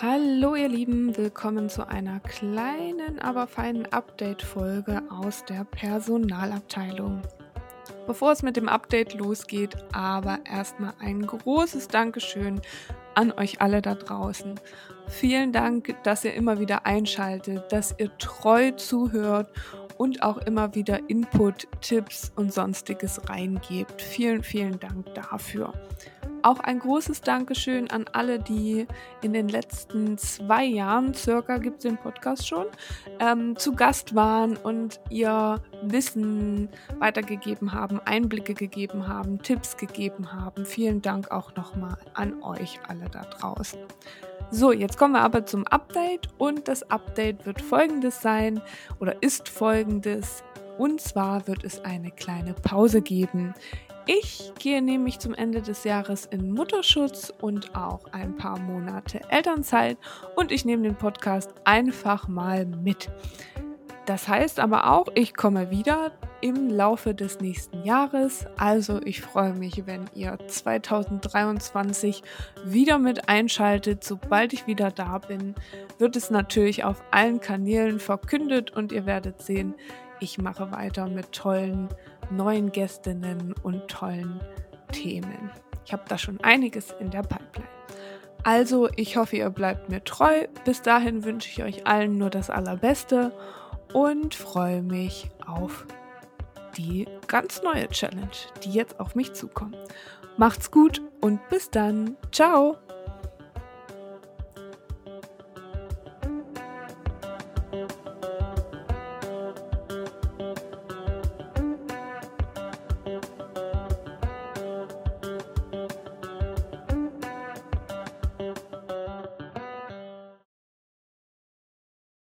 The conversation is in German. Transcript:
Hallo ihr Lieben, willkommen zu einer kleinen, aber feinen Update-Folge aus der Personalabteilung. Bevor es mit dem Update losgeht, aber erstmal ein großes Dankeschön an euch alle da draußen. Vielen Dank, dass ihr immer wieder einschaltet, dass ihr treu zuhört und auch immer wieder Input, Tipps und sonstiges reingebt. Vielen, vielen Dank dafür. Auch ein großes Dankeschön an alle, die in den letzten zwei Jahren circa gibt es den Podcast schon, ähm, zu Gast waren und ihr Wissen weitergegeben haben, Einblicke gegeben haben, Tipps gegeben haben. Vielen Dank auch nochmal an euch alle da draußen. So, jetzt kommen wir aber zum Update und das Update wird folgendes sein oder ist folgendes. Und zwar wird es eine kleine Pause geben. Ich gehe nämlich zum Ende des Jahres in Mutterschutz und auch ein paar Monate Elternzeit und ich nehme den Podcast einfach mal mit. Das heißt aber auch, ich komme wieder im Laufe des nächsten Jahres. Also ich freue mich, wenn ihr 2023 wieder mit einschaltet. Sobald ich wieder da bin, wird es natürlich auf allen Kanälen verkündet und ihr werdet sehen, ich mache weiter mit tollen neuen Gästinnen und tollen Themen. Ich habe da schon einiges in der Pipeline. Also, ich hoffe, ihr bleibt mir treu. Bis dahin wünsche ich euch allen nur das Allerbeste und freue mich auf die ganz neue Challenge, die jetzt auf mich zukommt. Macht's gut und bis dann. Ciao!